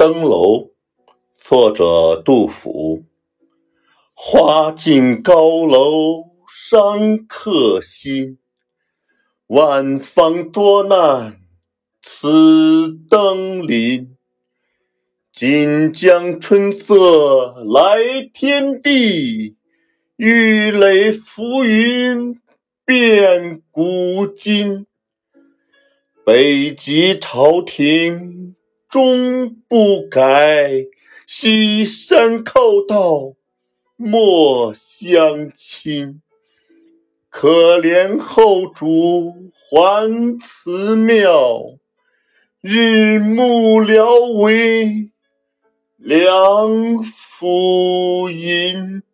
登楼，作者杜甫。花尽高楼伤客心，万方多难此登临。锦江春色来天地，玉垒浮云变古今。北极朝廷终不改，西山寇盗莫相侵。可怜后主还祠庙，日暮聊为梁甫吟。